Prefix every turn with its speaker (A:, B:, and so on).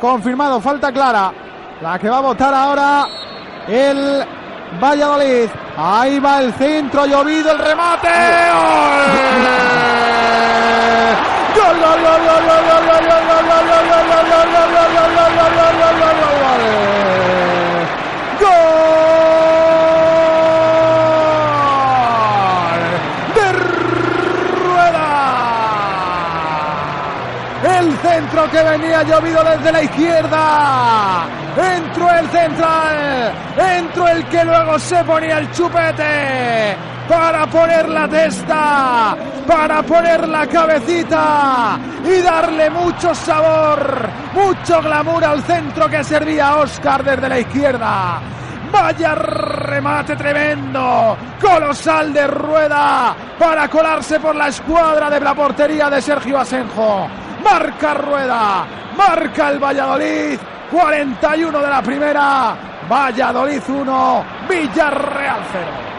A: Confirmado, falta clara. La que va a votar ahora el Valladolid. Ahí va el centro, llovido el remate. ¡Gol! El centro que venía llovido desde la izquierda. Entró el central. Entró el que luego se ponía el chupete. Para poner la testa. Para poner la cabecita. Y darle mucho sabor. Mucho glamour al centro que servía Oscar desde la izquierda. Vaya remate tremendo, colosal de rueda para colarse por la escuadra de la portería de Sergio Asenjo. Marca rueda, marca el Valladolid, 41 de la primera, Valladolid 1, Villarreal 0.